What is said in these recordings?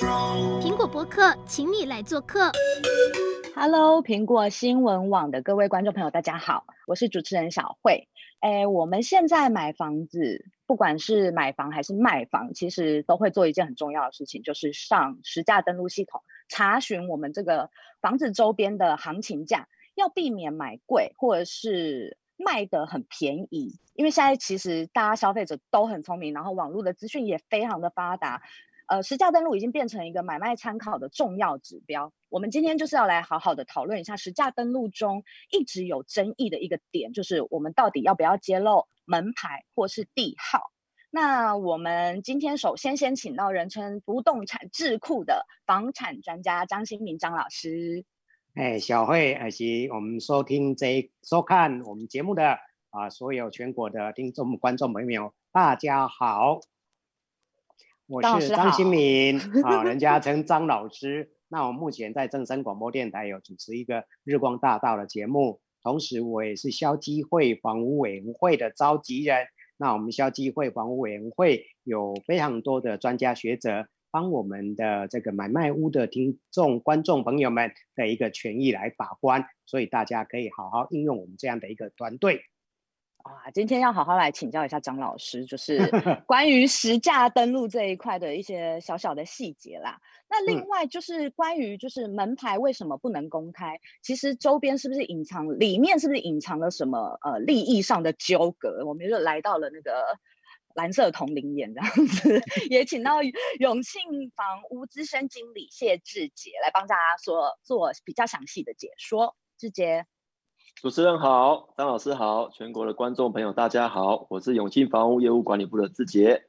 苹果播客，请你来做客。Hello，苹果新闻网的各位观众朋友，大家好，我是主持人小慧。哎，我们现在买房子，不管是买房还是卖房，其实都会做一件很重要的事情，就是上实价登录系统查询我们这个房子周边的行情价，要避免买贵或者是。卖得很便宜，因为现在其实大家消费者都很聪明，然后网络的资讯也非常的发达，呃，实价登录已经变成一个买卖参考的重要指标。我们今天就是要来好好的讨论一下实价登录中一直有争议的一个点，就是我们到底要不要揭露门牌或是地号？那我们今天首先先请到人称不动产智库的房产专家张新民张老师。哎，小慧，以及我们收听这收看我们节目的啊，所有全国的听众观众朋友，大家好，我是张新民 啊，人家称张老师。那我目前在正声广播电台有主持一个日光大道的节目，同时我也是消基会房屋委员会的召集人。那我们消基会房屋委员会有非常多的专家学者。帮我们的这个买卖屋的听众、观众朋友们的一个权益来把关，所以大家可以好好应用我们这样的一个团队。啊，今天要好好来请教一下张老师，就 是关于实价登录这一块的一些小小的细节啦。那另外就是关于就是门牌为什么不能公开？其实周边是不是隐藏，里面是不是隐藏了什么呃利益上的纠葛？我们就来到了那个。蓝色同林眼这样子，也请到永庆房屋资深经理谢志杰来帮大家说做比较详细的解说。志杰，主持人好，张老师好，全国的观众朋友大家好，我是永庆房屋业务管理部的志杰。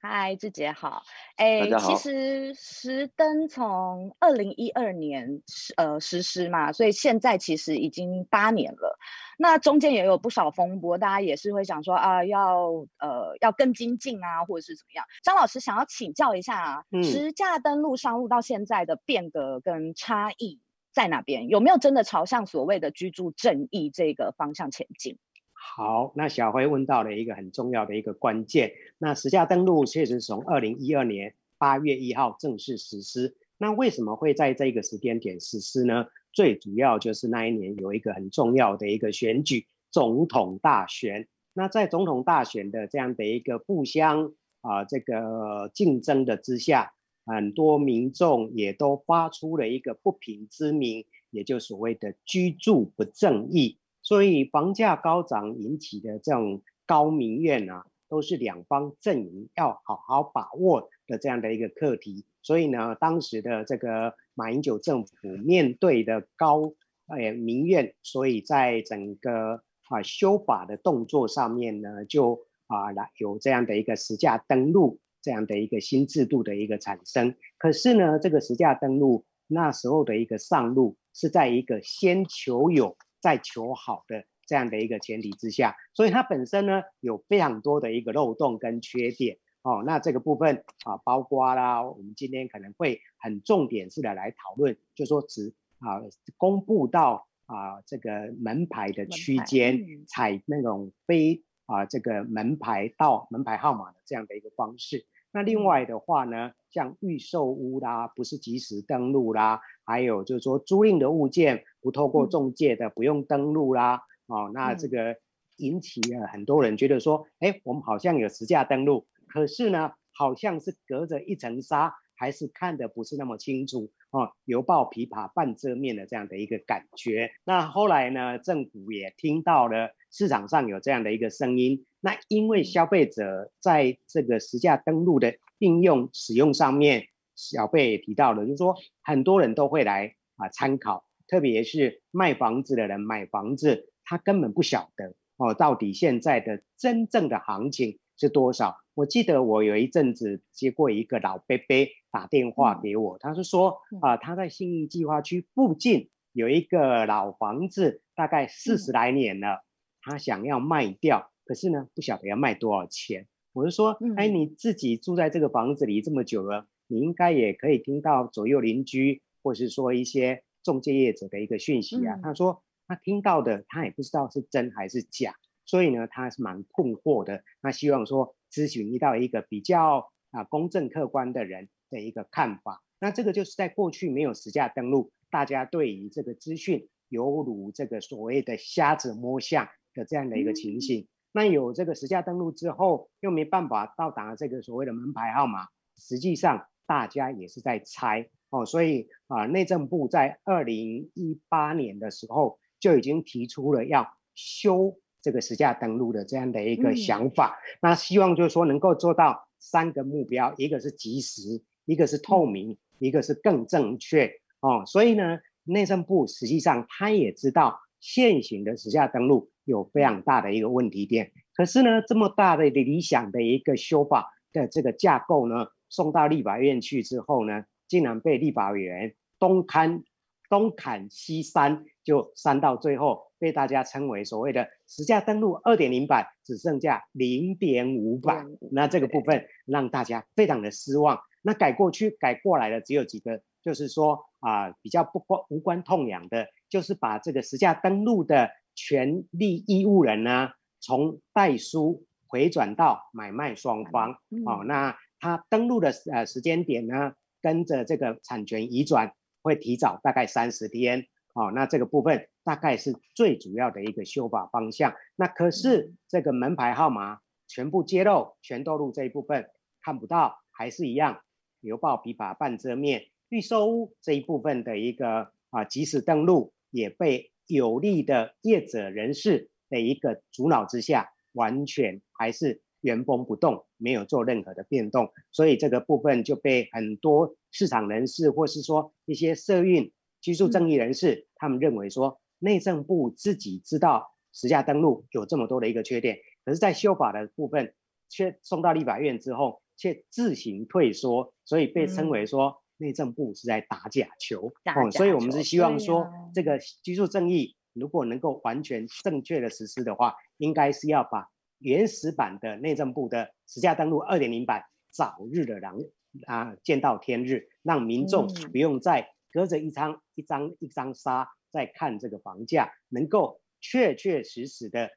嗨，志杰好。哎，其实实登从二零一二年呃实施嘛，所以现在其实已经八年了。那中间也有不少风波，大家也是会想说啊，要呃要更精进啊，或者是怎么样？张老师想要请教一下啊，嗯、实价登录上路到现在的变革跟差异在哪边？有没有真的朝向所谓的居住正义这个方向前进？好，那小辉问到了一个很重要的一个关键。那实价登录确实从二零一二年八月一号正式实施。那为什么会在这个时间点实施呢？最主要就是那一年有一个很重要的一个选举，总统大选。那在总统大选的这样的一个互相啊这个竞争的之下，很多民众也都发出了一个不平之鸣，也就所谓的居住不正义。所以房价高涨引起的这种高民怨啊，都是两方阵营要好好把握的这样的一个课题。所以呢，当时的这个。马英九政府面对的高呃民怨，所以在整个啊修法的动作上面呢，就啊来有这样的一个实价登录这样的一个新制度的一个产生。可是呢，这个实价登录那时候的一个上路是在一个先求有再求好的这样的一个前提之下，所以它本身呢有非常多的一个漏洞跟缺点。哦，那这个部分啊，包括啦，我们今天可能会很重点式的来讨论，就说只啊公布到啊这个门牌的区间，采那种非啊这个门牌到门牌号码的这样的一个方式。那另外的话呢，像预售屋啦，不是即时登录啦，还有就是说租赁的物件不透过中介的，不用登录啦。哦，那这个引起了很多人觉得说，哎，我们好像有实价登录。可是呢，好像是隔着一层纱，还是看得不是那么清楚哦，犹抱琵琶半遮面的这样的一个感觉。那后来呢，政府也听到了市场上有这样的一个声音。那因为消费者在这个实价登录的应用使用上面，小贝也提到了，就是说很多人都会来啊参考，特别是卖房子的人买房子，他根本不晓得哦，到底现在的真正的行情是多少？我记得我有一阵子接过一个老伯伯打电话给我，他是说啊，他在信义计划区附近有一个老房子，大概四十来年了，他想要卖掉，可是呢，不晓得要卖多少钱。我就说，哎，你自己住在这个房子里这么久了，你应该也可以听到左右邻居或是说一些中介业者的一个讯息啊。他说他听到的，他也不知道是真还是假。所以呢，他是蛮困惑的。他希望说咨询到一个比较啊公正客观的人的一个看法。那这个就是在过去没有实价登录，大家对于这个资讯犹如这个所谓的瞎子摸象的这样的一个情形。嗯、那有这个实价登录之后，又没办法到达这个所谓的门牌号码，实际上大家也是在猜哦。所以啊，内政部在二零一八年的时候就已经提出了要修这个实价登录的这样的一个想法。嗯、那希望就是说能够做到三个目标，一个是及时，一个是透明。嗯一个是更正确哦，所以呢，内政部实际上他也知道现行的实价登录有非常大的一个问题点，可是呢，这么大的理想的一个修法的这个架构呢，送到立法院去之后呢，竟然被立法委员东砍东砍西删，就删到最后被大家称为所谓的实价登录二点零版，只剩下零点五版，那这个部分让大家非常的失望。那改过去改过来的只有几个，就是说啊、呃，比较不关无关痛痒的，就是把这个实价登录的权利义务人呢，从代书回转到买卖双方。嗯、哦，那他登录的呃时间点呢，跟着这个产权移转会提早大概三十天。哦，那这个部分大概是最主要的一个修法方向。那可是这个门牌号码全部揭露、全都露这一部分看不到，还是一样。犹抱琵琶半遮面，预售屋这一部分的一个啊即时登录也被有利的业者人士的一个阻挠之下，完全还是原封不动，没有做任何的变动，所以这个部分就被很多市场人士或是说一些社运居住正义人士，他们认为说内政部自己知道实价登录有这么多的一个缺点，可是，在修法的部分却送到立法院之后。却自行退缩，所以被称为说内政部是在打假球。打假球。哦，所以我们是希望说，这个居住正义如果能够完全正确的实施的话，应该是要把原始版的内政部的实价登录二点零版早日的让啊见到天日，让民众不用再隔着一张一张一张纱在看这个房价，能够确确实实的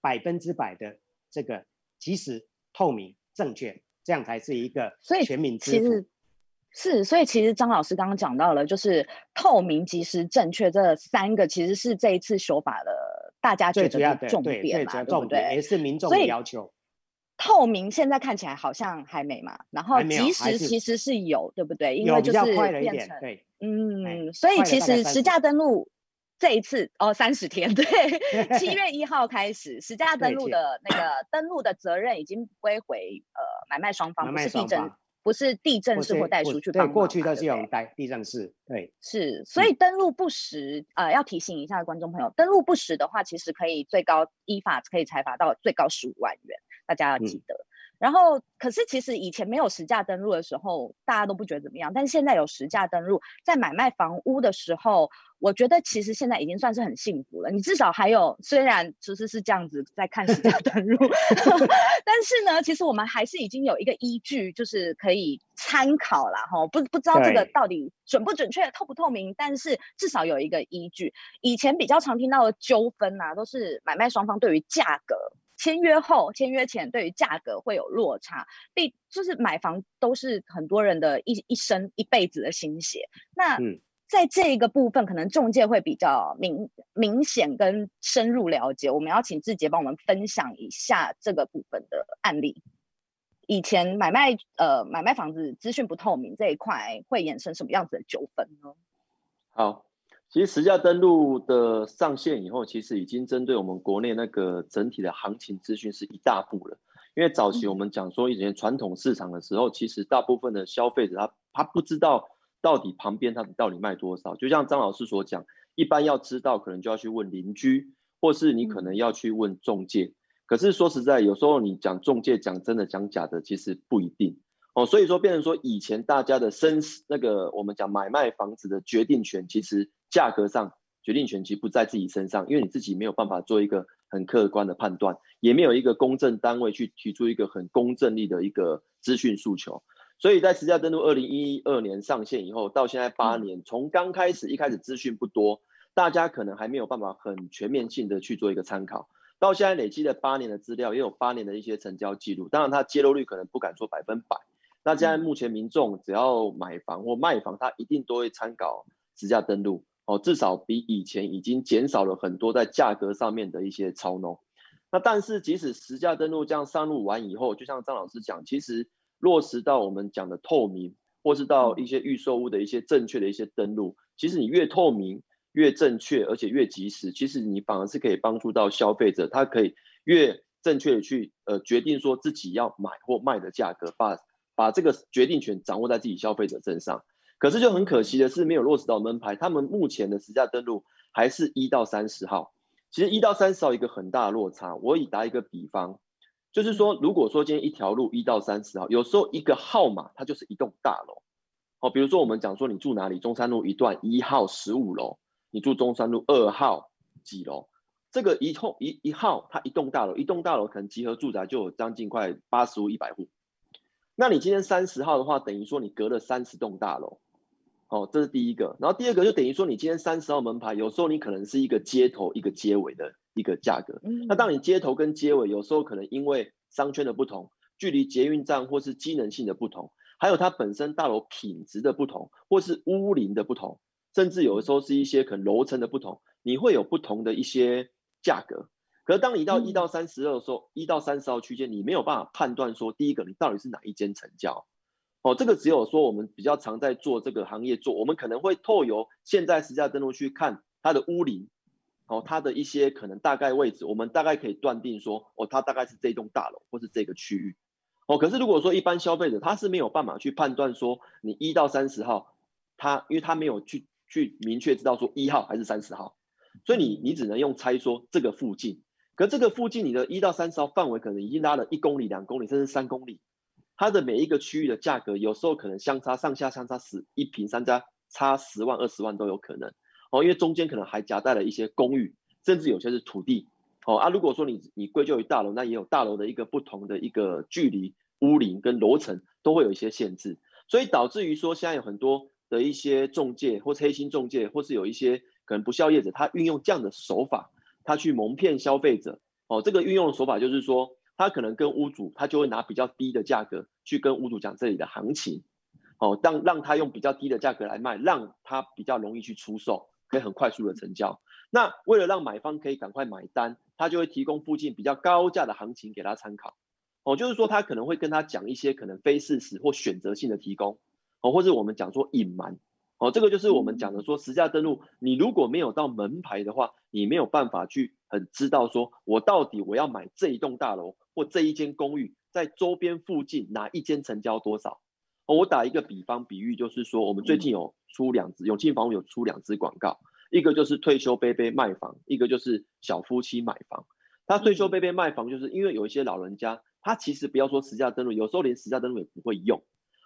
百分之百的这个及时透明正确。这样才是一个全民支付。是，所以其实张老师刚刚讲到了，就是透明、及时、正确这三个，其实是这一次修法的大家觉得的重点嘛，对不对？也是民众的要求。透明现在看起来好像还没嘛，然后及时其实是有，对不对？因为就是变成对，嗯，所以其实实价登录。这一次哦，三十天，对，七 月一号开始，实价登录的那个登录的责任已经归回呃买卖双方，不是地政，不是地震式或带出去帮忙。对，过去都是用带地震式，对，是，所以登录不实，呃，要提醒一下观众朋友，登录不实的话，其实可以最高依法可以裁罚到最高十五万元，大家要记得。嗯然后，可是其实以前没有实价登录的时候，大家都不觉得怎么样。但是现在有实价登录，在买卖房屋的时候，我觉得其实现在已经算是很幸福了。你至少还有，虽然其实是这样子在看实价 登录，但是呢，其实我们还是已经有一个依据，就是可以参考了哈。不不知道这个到底准不准确、透不透明，但是至少有一个依据。以前比较常听到的纠纷啊，都是买卖双方对于价格。签约后、签约前，对于价格会有落差。第就是买房都是很多人的一一生一辈子的心血。那在这一个部分，可能中介会比较明明显跟深入了解。我们要请志杰帮我们分享一下这个部分的案例。以前买卖呃买卖房子资讯不透明这一块，会衍生什么样子的纠纷呢？好。其实实价登录的上线以后，其实已经针对我们国内那个整体的行情资讯是一大步了。因为早期我们讲说以前传统市场的时候，其实大部分的消费者他他不知道到底旁边他到底卖多少。就像张老师所讲，一般要知道可能就要去问邻居，或是你可能要去问中介。可是说实在，有时候你讲中介讲真的讲假的，其实不一定。哦，所以说变成说以前大家的生那个我们讲买卖房子的决定权，其实价格上决定权其实不在自己身上，因为你自己没有办法做一个很客观的判断，也没有一个公正单位去提出一个很公正力的一个资讯诉求。所以在实价登录二零一二年上线以后，到现在八年，从刚开始一开始资讯不多，大家可能还没有办法很全面性的去做一个参考，到现在累积了八年的资料，也有八年的一些成交记录，当然它揭露率可能不敢说百分百。那现在目前民众只要买房或卖房，他一定都会参考实价登录哦，至少比以前已经减少了很多在价格上面的一些操弄。那但是即使实价登录这样上路完以后，就像张老师讲，其实落实到我们讲的透明，或是到一些预售屋的一些正确的一些登录，其实你越透明、越正确，而且越及时，其实你反而是可以帮助到消费者，他可以越正确的去呃决定说自己要买或卖的价格，把把这个决定权掌握在自己消费者身上。可是就很可惜的是，没有落实到门牌，他们目前的实价登录还是一到三十号。其实一到三十号一个很大的落差。我以打一个比方。就是说，如果说今天一条路一到三十号，有时候一个号码它就是一栋大楼，哦，比如说我们讲说你住哪里，中山路一段一号十五楼，你住中山路二号几楼，这个一栋一一号它一栋大楼，一栋大楼可能集合住宅就有将近快八十户一百户，那你今天三十号的话，等于说你隔了三十栋大楼，哦，这是第一个，然后第二个就等于说你今天三十号门牌，有时候你可能是一个街头一个街尾的。一个价格，那当你街头跟街尾有时候可能因为商圈的不同，距离捷运站或是机能性的不同，还有它本身大楼品质的不同，或是屋龄的不同，甚至有的时候是一些可能楼层的不同，你会有不同的一些价格。可是当你到一到三十二的时候，一到三十号区间，你没有办法判断说，第一个你到底是哪一间成交，哦，这个只有说我们比较常在做这个行业做，我们可能会透由现在实价登录去看它的屋龄。哦，它的一些可能大概位置，我们大概可以断定说，哦，它大概是这栋大楼或是这个区域。哦，可是如果说一般消费者他是没有办法去判断说，你一到三十号，他因为他没有去去明确知道说一号还是三十号，所以你你只能用猜说这个附近。可这个附近你的一到三十号范围可能已经拉了一公里、两公里，甚至三公里，它的每一个区域的价格有时候可能相差上下相差十一平三家差十万二十万都有可能。哦，因为中间可能还夹带了一些公寓，甚至有些是土地。哦啊，如果说你你归咎于大楼，那也有大楼的一个不同的一个距离、屋龄跟楼层都会有一些限制，所以导致于说现在有很多的一些中介或是黑心中介，或是有一些可能不肖业者，他运用这样的手法，他去蒙骗消费者。哦，这个运用的手法就是说，他可能跟屋主，他就会拿比较低的价格去跟屋主讲这里的行情，哦，让让他用比较低的价格来卖，让他比较容易去出售。可以很快速的成交。那为了让买方可以赶快买单，他就会提供附近比较高价的行情给他参考。哦，就是说他可能会跟他讲一些可能非事实或选择性的提供，哦，或者我们讲说隐瞒。哦，这个就是我们讲的说实价登录，你如果没有到门牌的话，你没有办法去很知道说我到底我要买这一栋大楼或这一间公寓，在周边附近哪一间成交多少。哦，我打一个比方比喻，就是说我们最近有出两支永庆房屋有出两支广告，一个就是退休杯杯卖房，一个就是小夫妻买房。他退休杯杯卖房，就是因为有一些老人家，他其实不要说实价登录，有时候连实价登录也不会用。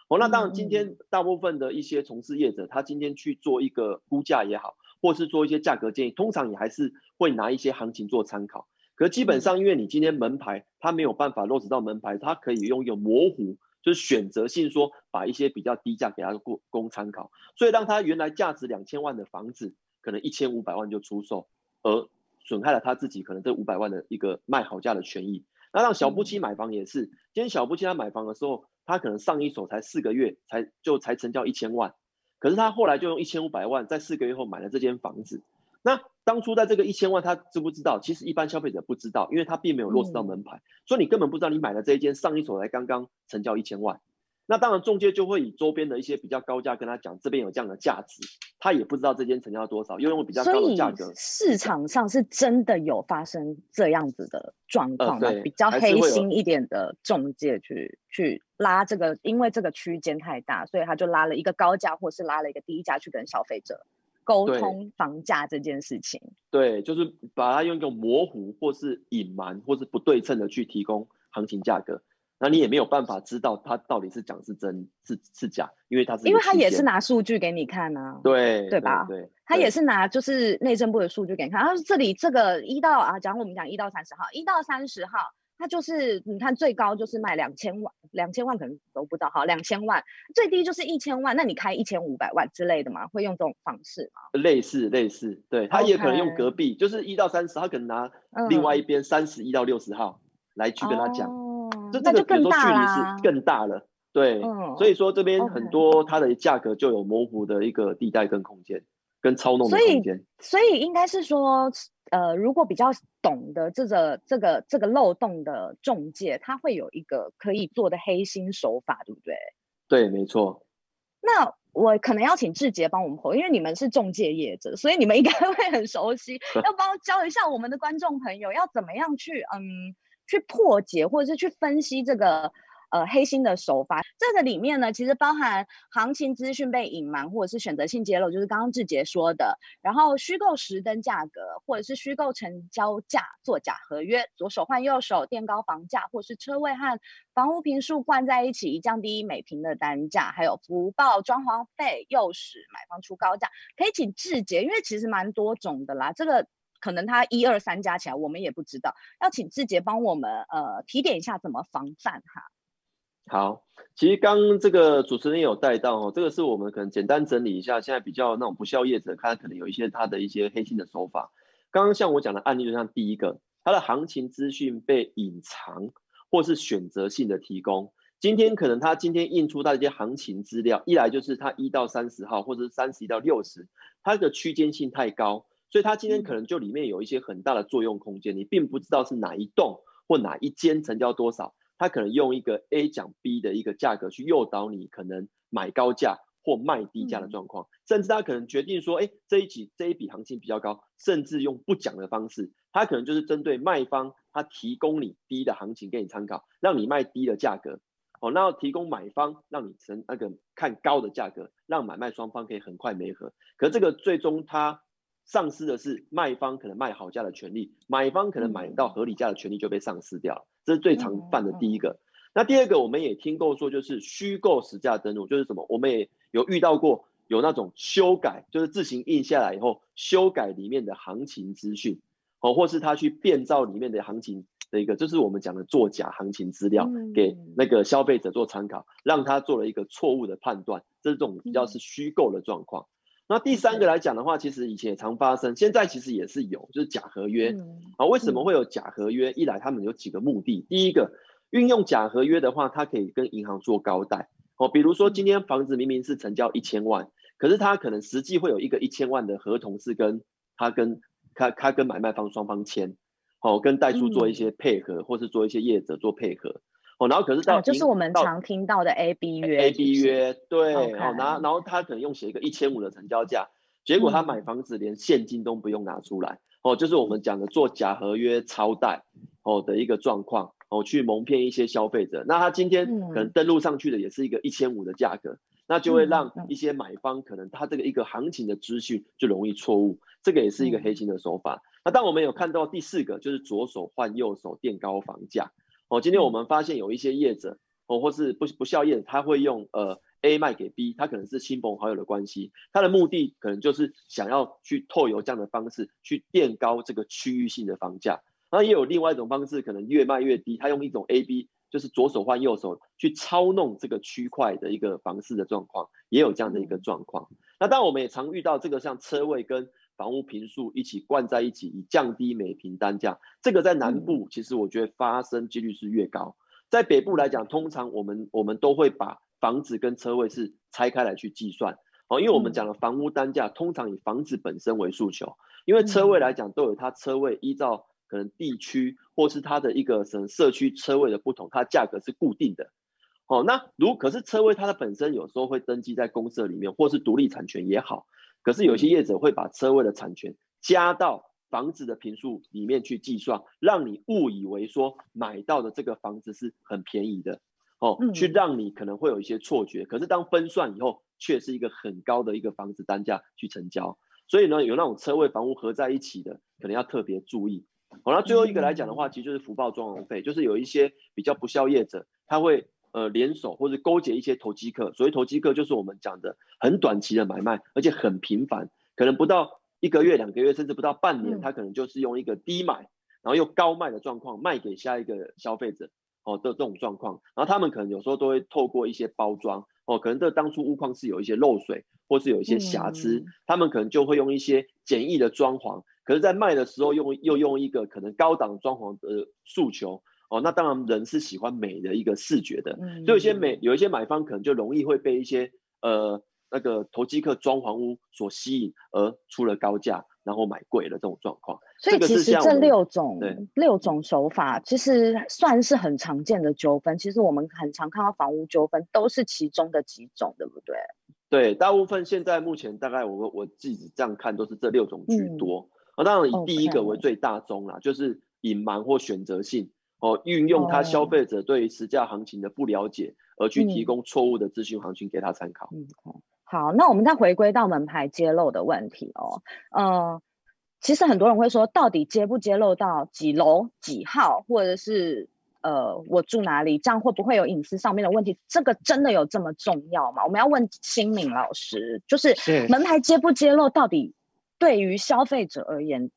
哦，那当然今天大部分的一些从事业者，他今天去做一个估价也好，或是做一些价格建议，通常你还是会拿一些行情做参考。可基本上，因为你今天门牌他没有办法落实到门牌，他可以用一个模糊。就是选择性说，把一些比较低价给他供供参考，所以让他原来价值两千万的房子，可能一千五百万就出售，而损害了他自己可能这五百万的一个卖好价的权益。那让小夫妻买房也是，今天小夫妻他买房的时候，他可能上一手才四个月才就才成交一千万，可是他后来就用一千五百万在四个月后买了这间房子。那当初在这个一千万，他知不知道？其实一般消费者不知道，因为他并没有落实到门牌，嗯、所以你根本不知道你买的这一间上一手才刚刚成交一千万。那当然，中介就会以周边的一些比较高价跟他讲，这边有这样的价值，他也不知道这间成交多少，又用比较高的价格。市场上是真的有发生这样子的状况吗？呃、比较黑心一点的中介去去拉这个，因为这个区间太大，所以他就拉了一个高价，或是拉了一个低价去跟消费者。沟通房价这件事情，对，就是把它用一种模糊或是隐瞒或是不对称的去提供行情价格，那你也没有办法知道它到底是讲是真是是假，因为它是因为它也是拿数据给你看啊，对对吧？对，他也是拿就是内政部的数据给你看，他说这里这个一到啊，假如我们讲一到三十号，一到三十号。它就是你看最高就是卖两千万，两千万可能都不到哈，两千万最低就是一千万，那你开一千五百万之类的嘛？会用这种方式吗？类似类似，对，他也可能用隔壁.就是一到三十，他可能拿另外一边三十一到六十号来去跟他讲，哦，就这个比如说距离是更大了，对，嗯、所以说这边很多它的价格就有模糊的一个地带跟空间，跟操弄的空间。所以，所以应该是说，呃，如果比较懂得这个这个这个漏洞的中介，他会有一个可以做的黑心手法，对不对？对，没错。那我可能要请志杰帮我们破，因为你们是中介业者，所以你们应该会很熟悉。要帮我教一下我们的观众朋友，要怎么样去嗯去破解，或者是去分析这个。呃，黑心的手法，这个里面呢，其实包含行情资讯被隐瞒，或者是选择性揭露，就是刚刚志杰说的。然后虚构实登价格，或者是虚构成交价做假合约，左手换右手垫高房价，或是车位和房屋坪数灌在一起，降低每坪的单价，还有不报装潢费，诱使买方出高价。可以请志杰，因为其实蛮多种的啦，这个可能他一二三加起来我们也不知道，要请志杰帮我们呃提点一下怎么防范哈。好，其实刚刚这个主持人也有带到哦，这个是我们可能简单整理一下，现在比较那种不肖业者，他可能有一些他的一些黑心的手法。刚刚像我讲的案例，就像第一个，他的行情资讯被隐藏，或是选择性的提供。今天可能他今天印出他的一些行情资料，一来就是他一到三十号，或者是三十一到六十，它的区间性太高，所以他今天可能就里面有一些很大的作用空间，你并不知道是哪一栋或哪一间成交多少。他可能用一个 A 讲 B 的一个价格去诱导你，可能买高价或卖低价的状况，嗯、甚至他可能决定说，哎，这一期这一笔行情比较高，甚至用不讲的方式，他可能就是针对卖方，他提供你低的行情给你参考，让你卖低的价格，哦，那提供买方让你成那个看高的价格，让买卖双方可以很快媒合，可是这个最终他丧失的是卖方可能卖好价的权利，买方可能买到合理价的权利就被丧失掉了。这是最常犯的第一个，嗯嗯、那第二个我们也听过说，就是虚构实价登录，就是什么？我们也有遇到过有那种修改，就是自行印下来以后修改里面的行情资讯，哦，或是他去变造里面的行情的一个，就是我们讲的作假行情资料，给那个消费者做参考，让他做了一个错误的判断，这种比较是虚构的状况。那第三个来讲的话，其实以前也常发生，现在其实也是有，就是假合约。啊，为什么会有假合约？一来他们有几个目的，第一个，运用假合约的话，它可以跟银行做高贷。哦，比如说今天房子明明是成交一千万，可是他可能实际会有一个一千万的合同是跟他跟他他跟买卖方双方签，哦，跟代书做一些配合，或是做一些业者做配合。哦，然后可是到、啊、就是我们常听到的 A B 约，A B 约，对，哦，然后然后他可能用写一个一千五的成交价，结果他买房子连现金都不用拿出来，嗯、哦，就是我们讲的做假合约超贷，哦的一个状况，哦，去蒙骗一些消费者。那他今天可能登录上去的也是一个一千五的价格，嗯、那就会让一些买方可能他这个一个行情的资讯就容易错误，这个也是一个黑心的手法。嗯、那当我们有看到第四个，就是左手换右手垫高房价。哦，今天我们发现有一些业者，哦，或是不不效业者，他会用呃 A 卖给 B，他可能是亲朋好友的关系，他的目的可能就是想要去透由这样的方式去垫高这个区域性的房价。那也有另外一种方式，可能越卖越低，他用一种 A B，就是左手换右手去操弄这个区块的一个房市的状况，也有这样的一个状况。那当然我们也常遇到这个像车位跟房屋平数一起灌在一起，以降低每平单价。这个在南部，其实我觉得发生几率是越高。在北部来讲，通常我们我们都会把房子跟车位是拆开来去计算。哦，因为我们讲的房屋单价，通常以房子本身为诉求。因为车位来讲，都有它车位依照可能地区或是它的一个什么社区车位的不同，它价格是固定的。哦，那如可是车位它的本身有时候会登记在公社里面，或是独立产权也好。可是有些业者会把车位的产权加到房子的平数里面去计算，让你误以为说买到的这个房子是很便宜的，哦，去让你可能会有一些错觉。可是当分算以后，却是一个很高的一个房子单价去成交。所以呢，有那种车位房屋合在一起的，可能要特别注意。好，那最后一个来讲的话，其实就是福报装潢费，就是有一些比较不肖业者，他会。呃，联手或者勾结一些投机客，所谓投机客就是我们讲的很短期的买卖，而且很频繁，可能不到一个月、两个月，甚至不到半年，他可能就是用一个低买，然后又高卖的状况卖给下一个消费者，哦的这种状况，然后他们可能有时候都会透过一些包装，哦，可能这当初屋况是有一些漏水，或是有一些瑕疵，他们可能就会用一些简易的装潢，可是，在卖的时候用又用一个可能高档装潢的诉求。哦，那当然人是喜欢美的一个视觉的，嗯、所以有些美有一些买方可能就容易会被一些呃那个投机客装潢屋所吸引而出了高价，然后买贵了这种状况。所以其实这六种对六种手法其实算是很常见的纠纷。其实我们很常看到房屋纠纷都是其中的几种，对不对？对，大部分现在目前大概我我自己这样看都是这六种居多。啊、嗯，当然以第一个为最大宗啦.就是隐瞒或选择性。哦，运用他消费者对实价行情的不了解，而去提供错误的资讯行情给他参考。嗯，好，那我们再回归到门牌揭露的问题哦。呃，其实很多人会说，到底揭不揭露到几楼几号，或者是呃我住哪里，这样会不会有隐私上面的问题？这个真的有这么重要吗？我们要问新敏老师，就是门牌揭不揭露，到底对于消费者而言，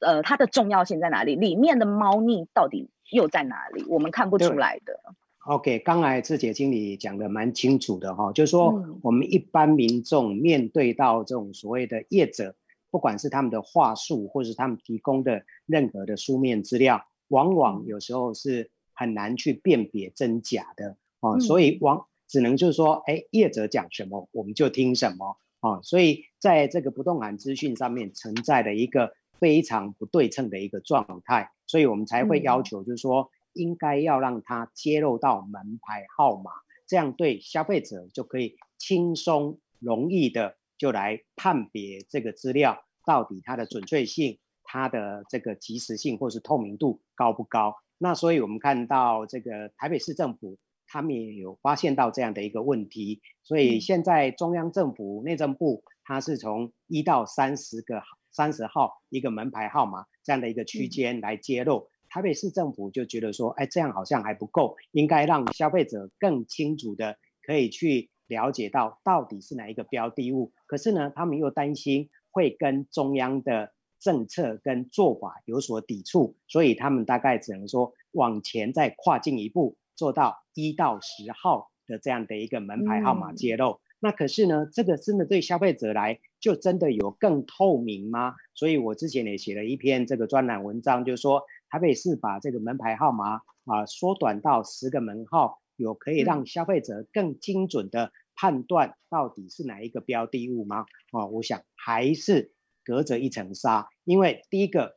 呃，它的重要性在哪里？里面的猫腻到底？又在哪里？我们看不出来的。OK，刚才志杰经理讲的蛮清楚的哈，就是说我们一般民众面对到这种所谓的业者，不管是他们的话术，或是他们提供的任何的书面资料，往往有时候是很难去辨别真假的哦，所以往只能就是说，哎，业者讲什么我们就听什么哦，所以在这个不动产资讯上面存在的一个。非常不对称的一个状态，所以我们才会要求，就是说，应该要让它揭露到门牌号码，这样对消费者就可以轻松容易的就来判别这个资料到底它的准确性、它的这个及时性或是透明度高不高。那所以我们看到这个台北市政府，他们也有发现到这样的一个问题，所以现在中央政府内政部，它是从一到三十个。三十号一个门牌号码这样的一个区间来揭露，嗯、台北市政府就觉得说，哎，这样好像还不够，应该让消费者更清楚的可以去了解到到底是哪一个标的物。可是呢，他们又担心会跟中央的政策跟做法有所抵触，所以他们大概只能说往前再跨进一步，做到一到十号的这样的一个门牌号码揭露。嗯那可是呢，这个真的对消费者来就真的有更透明吗？所以我之前也写了一篇这个专栏文章，就是说台北市把这个门牌号码啊缩短到十个门号，有可以让消费者更精准的判断到底是哪一个标的物吗？啊，我想还是隔着一层纱，因为第一个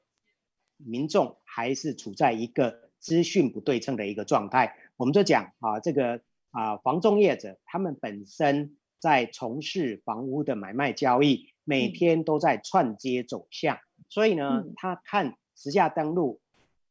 民众还是处在一个资讯不对称的一个状态。我们就讲啊，这个啊房仲业者他们本身。在从事房屋的买卖交易，每天都在串接走向，嗯、所以呢，他看实价登录，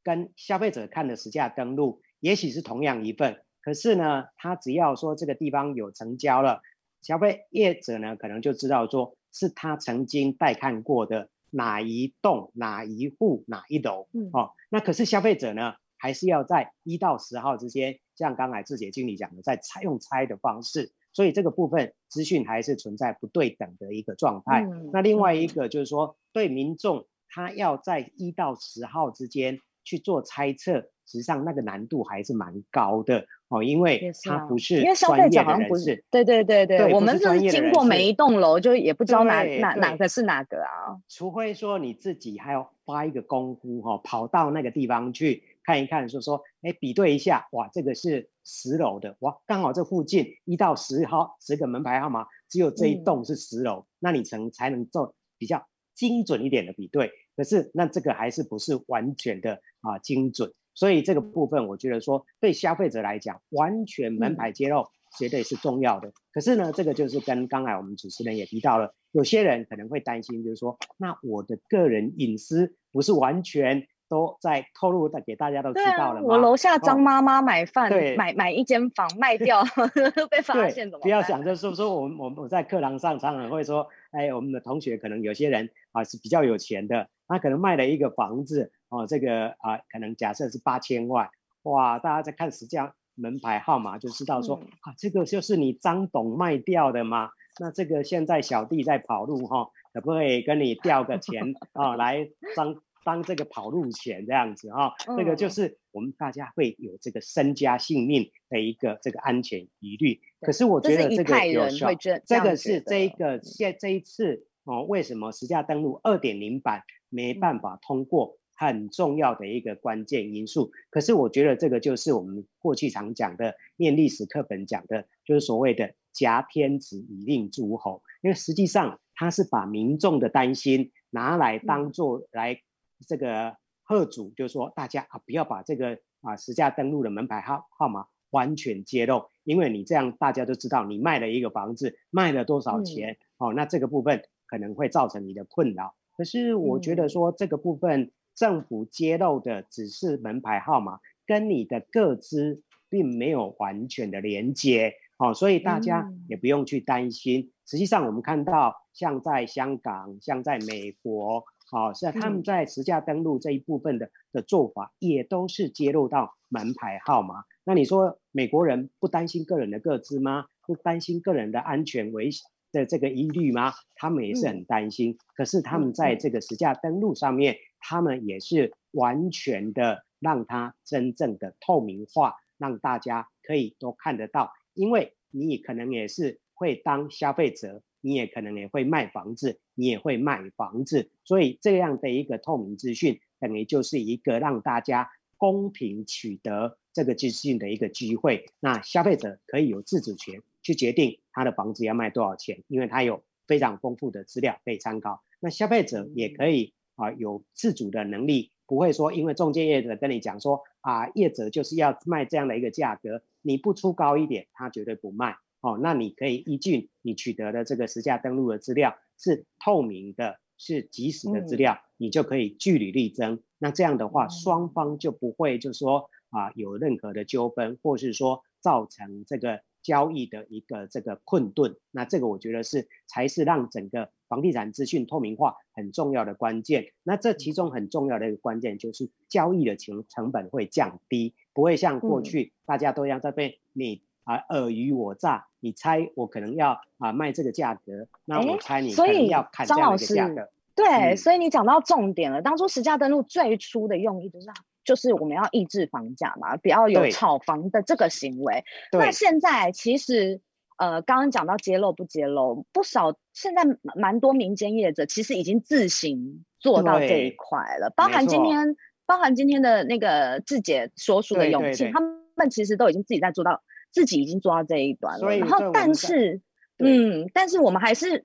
跟消费者看的实价登录，也许是同样一份，可是呢，他只要说这个地方有成交了，消费业者呢，可能就知道说是他曾经带看过的哪一栋、哪一户、哪一楼，嗯、哦，那可是消费者呢，还是要在一到十号之间，像刚才志杰经理讲的，在猜用猜的方式。所以这个部分资讯还是存在不对等的一个状态。嗯、那另外一个就是说，对民众他要在一到十号之间去做猜测，实际上那个难度还是蛮高的哦，因为他不是因为消费者好像不是。对对对对，对我们是经过每一栋楼，就也不知道哪哪哪个是哪个啊。除非说你自己还要花一个功夫哈、哦，跑到那个地方去。看一看，就说，哎，比对一下，哇，这个是十楼的，哇，刚好这附近一到十号十个门牌号码，只有这一栋是十楼，嗯、那你才才能做比较精准一点的比对。可是那这个还是不是完全的啊精准，所以这个部分我觉得说对消费者来讲，完全门牌揭露绝对是重要的。嗯、可是呢，这个就是跟刚才我们主持人也提到了，有些人可能会担心，就是说，那我的个人隐私不是完全。都在透露的给大家都知道了？啊、我楼下张妈妈买饭，哦、买买一间房卖掉，被发现怎么办？不要想着说说我们我们我在课堂上常常会说，哎，我们的同学可能有些人啊是比较有钱的，他可能卖了一个房子哦，这个啊可能假设是八千万，哇，大家在看实价门牌号码就知道说、嗯、啊，这个就是你张董卖掉的吗？那这个现在小弟在跑路哈、哦，可不可以跟你调个钱啊 来张？当这个跑路钱这样子哈、哦，这、嗯、个就是我们大家会有这个身家性命的一个这个安全疑虑。可是我觉得这个有效，这，这个是这一个现这一次哦，为什么实价登录二点零版没办法通过？很重要的一个关键因素。可是我觉得这个就是我们过去常讲的，念历史课本讲的，就是所谓的挟天子以令诸侯。因为实际上他是把民众的担心拿来当做来这个贺主，就是说大家啊不要把这个啊实价登录的门牌号号码完全揭露，因为你这样大家都知道你卖了一个房子卖了多少钱，哦，那这个部分可能会造成你的困扰。可是我觉得说这个部分政府揭露的只是门牌号码，跟你的个资并没有完全的连接，哦，所以大家也不用去担心。实际上我们看到，像在香港，像在美国，哦，是他们在实价登录这一部分的的做法，也都是揭露到门牌号码。那你说美国人不担心个人的个资吗？不担心个人的安全危险？的这个疑虑吗？他们也是很担心，嗯、可是他们在这个实价登录上面，嗯、他们也是完全的让它真正的透明化，让大家可以都看得到。因为你可能也是会当消费者，你也可能也会卖房子，你也会卖房子，所以这样的一个透明资讯，等于就是一个让大家公平取得这个资讯的一个机会。那消费者可以有自主权。去决定他的房子要卖多少钱，因为他有非常丰富的资料可以参考。那消费者也可以啊有自主的能力，不会说因为中介业者跟你讲说啊业者就是要卖这样的一个价格，你不出高一点，他绝对不卖哦。那你可以依据你取得的这个实价登录的资料是透明的，是即时的资料，你就可以据理力争。那这样的话，双方就不会就是说啊有任何的纠纷，或是说造成这个。交易的一个这个困顿，那这个我觉得是才是让整个房地产资讯透明化很重要的关键。那这其中很重要的一个关键就是交易的成成本会降低，不会像过去大家都要在被你啊尔虞我诈，你猜我可能要啊卖这个价格，那我猜你可能要砍这样的价格。对，嗯、所以你讲到重点了，当初实价登录最初的用意就是。就是我们要抑制房价嘛，不要有炒房的这个行为。那现在其实，呃，刚刚讲到揭露不揭露，不少现在蛮多民间业者其实已经自行做到这一块了，包含今天，包含今天的那个志姐所属的永庆，他们其实都已经自己在做到，自己已经做到这一端了。然后，但是，嗯，但是我们还是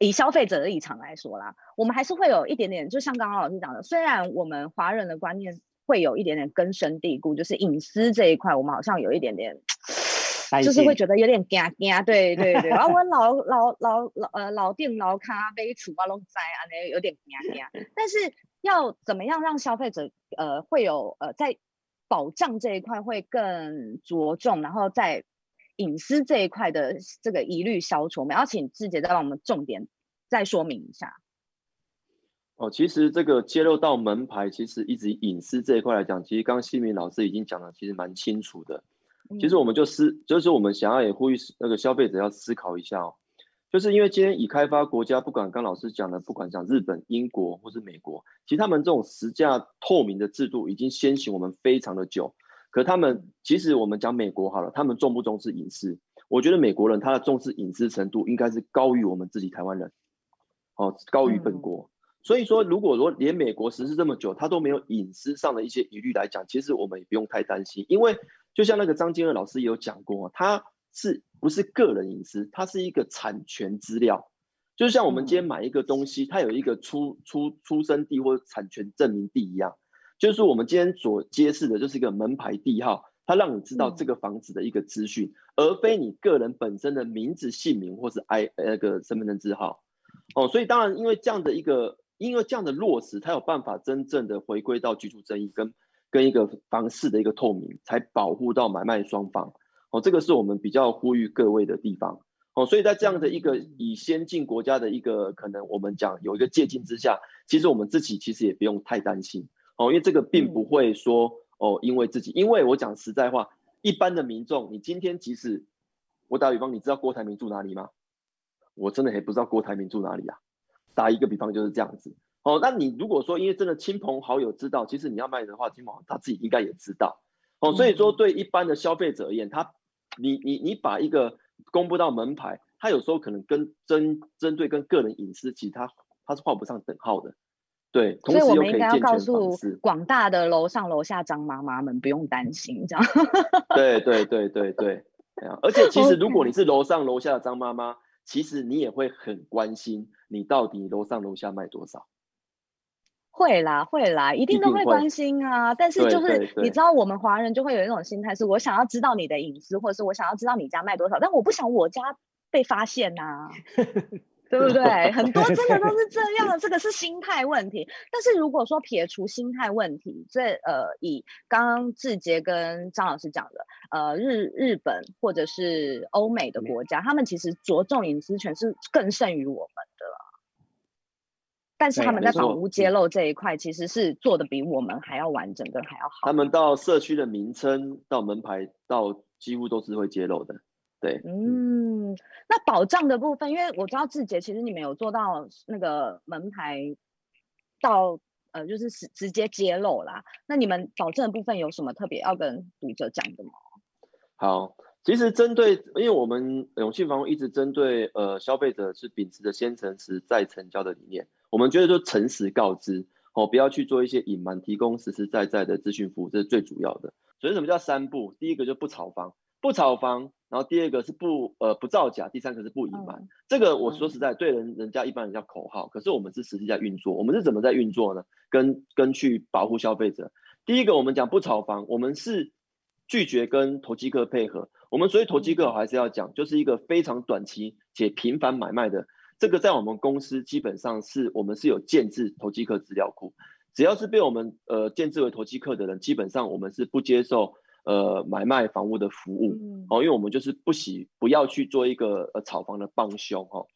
以消费者的立场来说啦，我们还是会有一点点，就像刚刚老师讲的，虽然我们华人的观念。会有一点点根深蒂固，就是隐私这一块，我们好像有一点点，就是会觉得有点惊惊，对对对。然后 我老老老老呃老店老咖啡厨啊拢在啊，那有点惊惊。但是要怎么样让消费者呃会有呃在保障这一块会更着重，然后在隐私这一块的这个疑虑消除，我们要请志杰再帮我们重点再说明一下。哦，其实这个揭露到门牌，其实一直隐私这一块来讲，其实刚刚西明老师已经讲的其实蛮清楚的。其实我们就思，就是我们想要也呼吁那个消费者要思考一下哦，就是因为今天已开发国家，不管刚老师讲的，不管讲日本、英国或是美国，其实他们这种实价透明的制度已经先行我们非常的久。可他们其实我们讲美国好了，他们重不重视隐私？我觉得美国人他的重视隐私程度应该是高于我们自己台湾人，哦，高于本国。所以说，如果说连美国实施这么久，他都没有隐私上的一些疑虑来讲，其实我们也不用太担心，因为就像那个张金二老师也有讲过，他是不是个人隐私？它是一个产权资料，就像我们今天买一个东西，它有一个出出出生地或产权证明地一样，就是我们今天所揭示的就是一个门牌地号，它让你知道这个房子的一个资讯，而非你个人本身的名字、姓名或是 I 那个身份证字号。哦，所以当然因为这样的一个。因为这样的落实，才有办法真正的回归到居住正义跟跟一个房市的一个透明，才保护到买卖双方。哦，这个是我们比较呼吁各位的地方。哦，所以在这样的一个以先进国家的一个可能，我们讲有一个借鉴之下，其实我们自己其实也不用太担心。哦，因为这个并不会说哦，因为自己，因为我讲实在话，一般的民众，你今天即使我打比方，你知道郭台铭住哪里吗？我真的也不知道郭台铭住哪里啊。打一个比方就是这样子，哦，那你如果说因为真的亲朋好友知道，其实你要卖的话，亲朋他自己应该也知道，哦，所以说对一般的消费者而言，他，你你你把一个公布到门牌，它有时候可能跟针针对跟个人隐私，其实它它是画不上等号的，对，所以我们应该要告诉广大的楼上楼下张妈妈们不用担心，这样。对对对对对，而且其实如果你 是楼上楼下的张妈妈，其实你也会很关心你到底楼上楼下卖多少。会啦会啦，一定都会关心啊。但是就是你知道，我们华人就会有一种心态，是我想要知道你的隐私，或者是我想要知道你家卖多少，但我不想我家被发现呐、啊。对不对？很多真的都是这样，这个是 心态问题。但是如果说撇除心态问题，这呃，以刚刚志杰跟张老师讲的，呃，日日本或者是欧美的国家，他们其实着重隐私权是更胜于我们的。但是他们在房屋揭露这一块，其实是做的比我们还要完整，跟还要好。他们到社区的名称、到门牌、到几乎都是会揭露的。对，嗯，那保障的部分，因为我知道志杰其实你们有做到那个门牌到呃，就是直直接揭露啦。那你们保证的部分有什么特别要跟读者讲的吗？好，其实针对，因为我们永庆房屋一直针对呃消费者是秉持着先诚实再成交的理念，我们觉得就诚实告知哦，不要去做一些隐瞒，提供实实在在的资讯服务，这是最主要的。所以什么叫三不？第一个就不炒房，不炒房。然后第二个是不呃不造假，第三个是不隐瞒。嗯、这个我说实在，对人人家一般人叫口号，可是我们是实际在运作。我们是怎么在运作呢？跟跟去保护消费者。第一个，我们讲不炒房，我们是拒绝跟投机客配合。我们所以投机客还是要讲，就是一个非常短期且频繁买卖的。这个在我们公司基本上是我们是有建制投机客资料库，只要是被我们呃建制为投机客的人，基本上我们是不接受。呃，买卖房屋的服务，嗯、哦，因为我们就是不喜不要去做一个呃炒房的帮凶哈。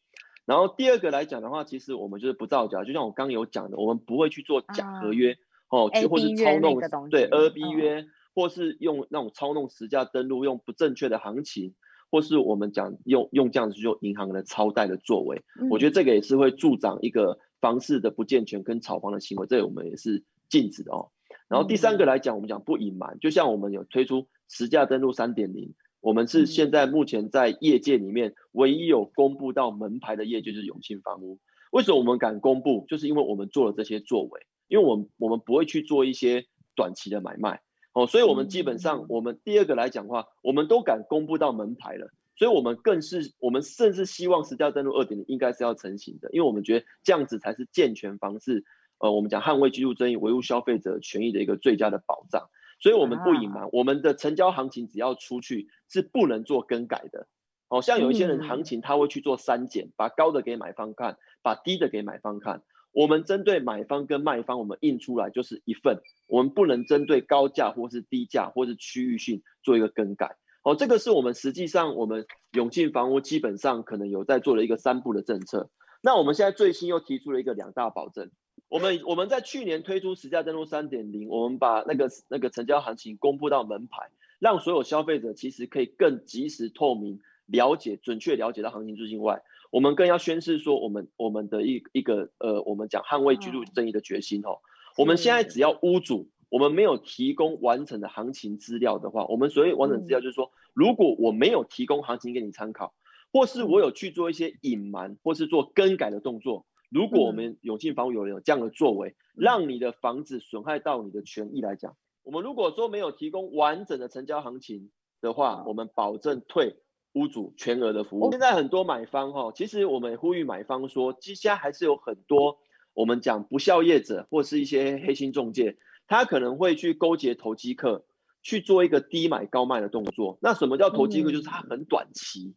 然后第二个来讲的话，其实我们就是不造假，就像我刚刚有讲的，我们不会去做假合约、啊、哦，去或是操弄对 A B 约，嗯、或是用那种操弄实价登录，用不正确的行情，或是我们讲用用这样子去做银行的超贷的作为，嗯、我觉得这个也是会助长一个房市的不健全跟炒房的行为，这个我们也是禁止的哦。然后第三个来讲，我们讲不隐瞒，就像我们有推出实价登录三点零，我们是现在目前在业界里面唯一有公布到门牌的业，就是永庆房屋。为什么我们敢公布？就是因为我们做了这些作为，因为我们我们不会去做一些短期的买卖哦，所以我们基本上我们第二个来讲的话，我们都敢公布到门牌了，所以我们更是我们甚至希望实价登录二点零应该是要成型的，因为我们觉得这样子才是健全方式。呃，我们讲捍卫居住正义、维护消费者权益的一个最佳的保障，所以我们不隐瞒，啊、我们的成交行情只要出去是不能做更改的。哦，像有一些人行情他会去做删减，嗯、把高的给买方看，把低的给买方看。我们针对买方跟卖方，我们印出来就是一份，我们不能针对高价或是低价或是区域性做一个更改。哦，这个是我们实际上我们永庆房屋基本上可能有在做的一个三步的政策。那我们现在最新又提出了一个两大保证。我们我们在去年推出实价登录三点零，我们把那个那个成交行情公布到门牌，让所有消费者其实可以更及时、透明、了解、准确了解到行情资讯外，我们更要宣示说我们我们的一一个呃，我们讲捍卫居住正义的决心哦。我们现在只要屋主，我们没有提供完整的行情资料的话，我们所谓完整资料就是说，如果我没有提供行情给你参考，或是我有去做一些隐瞒或是做更改的动作。如果我们永庆房屋有人有这样的作为，让你的房子损害到你的权益来讲，我们如果说没有提供完整的成交行情的话，我们保证退屋主全额的服务。现在很多买方哈，其实我们呼吁买方说，其实还是有很多我们讲不孝业者或是一些黑心中介，他可能会去勾结投机客去做一个低买高卖的动作。那什么叫投机客？就是他很短期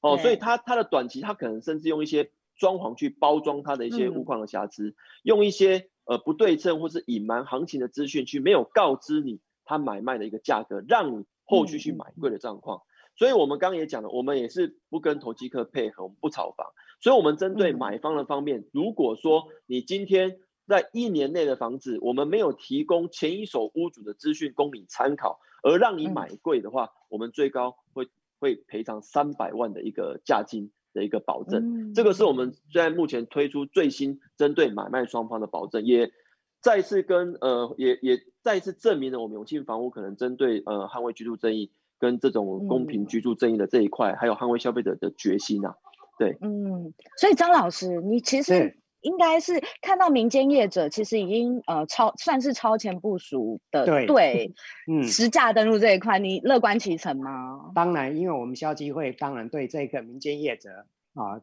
哦，所以他他的短期他可能甚至用一些。装潢去包装他的一些物况的瑕疵，嗯、用一些呃不对称或是隐瞒行情的资讯去没有告知你他买卖的一个价格，让你后续去买贵的状况。嗯、所以我们刚刚也讲了，我们也是不跟投机客配合，我们不炒房。所以，我们针对买方的方面，嗯、如果说你今天在一年内的房子，我们没有提供前一手屋主的资讯供你参考，而让你买贵的话，嗯、我们最高会会赔偿三百万的一个价金。的一个保证，嗯、这个是我们现在目前推出最新针对买卖双方的保证，也再次跟呃也也再次证明了我们永庆房屋可能针对呃捍卫居住正义跟这种公平居住正义的这一块，嗯、还有捍卫消费者的决心呐、啊。对，嗯，所以张老师，你其实应该是看到民间业者其实已经呃超算是超前部署的对，对嗯，实价登录这一块，你乐观其成吗？当然，因为我们消基会当然对这个民间业者啊，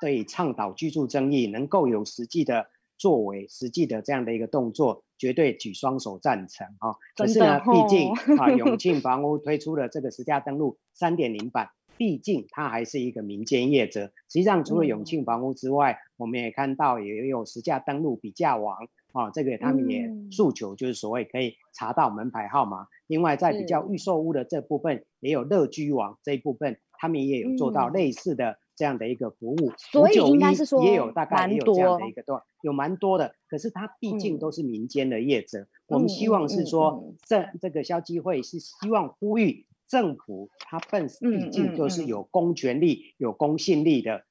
对倡导居住正义能够有实际的作为，实际的这样的一个动作，绝对举双手赞成啊。可是呢，毕竟啊，永 庆房屋推出了这个实价登录三点零版。毕竟它还是一个民间业者，实际上除了永庆房屋之外，嗯、我们也看到也有实价登录比价网啊，这个他们也诉求就是所谓可以查到门牌号码。嗯、另外在比较预售屋的这部分，也有乐居网这一部分，他们也有做到类似的这样的一个服务。所以应该是说也有大概也有这样的一个段，有蛮多的。可是它毕竟都是民间的业者，嗯、我们希望是说这这个消基会是希望呼吁。政府它本毕竟就是有公权力、有公信力的，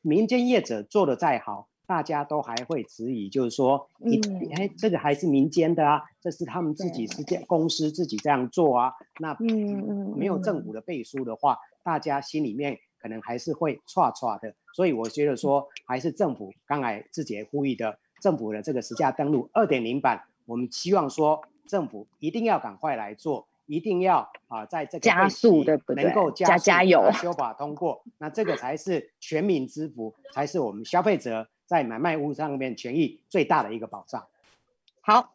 民间业者做的再好，大家都还会质疑，就是说，你哎、嗯，这个还是民间的啊，这是他们自己是这公司自己这样做啊，那嗯没有政府的背书的话，大家心里面可能还是会剉剉的，所以我觉得说，还是政府刚才自己呼吁的，政府的这个实价登录二点零版，我们希望说政府一定要赶快来做。一定要啊，在这个加速的能够加加油修法通过，那这个才是全民之福，才是我们消费者在买卖屋上面权益最大的一个保障。好，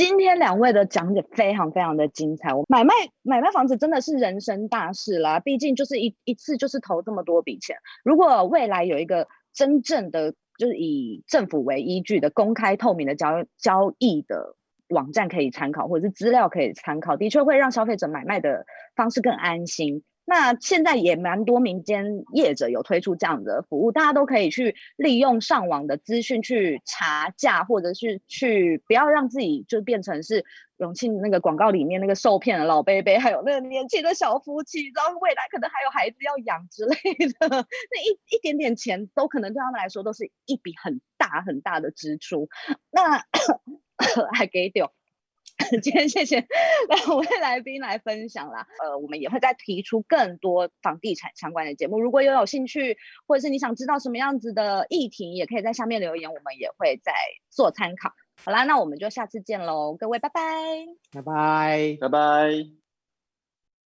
今天两位的讲解非常非常的精彩。我买卖买卖房子真的是人生大事啦，毕竟就是一一次就是投这么多笔钱。如果未来有一个真正的就是以政府为依据的公开透明的交交易的。网站可以参考，或者是资料可以参考，的确会让消费者买卖的方式更安心。那现在也蛮多民间业者有推出这样的服务，大家都可以去利用上网的资讯去查价，或者是去不要让自己就变成是永庆那个广告里面那个受骗的老伯伯，还有那个年轻的小夫妻，然后未来可能还有孩子要养之类的，那一一点点钱都可能对他们来说都是一笔很大很大的支出。那 还给丢，今天谢谢 两位来宾来分享啦。呃，我们也会再提出更多房地产相关的节目。如果有有兴趣，或者是你想知道什么样子的议题，也可以在下面留言，我们也会再做参考。好啦，那我们就下次见喽，各位拜拜，拜拜，拜拜。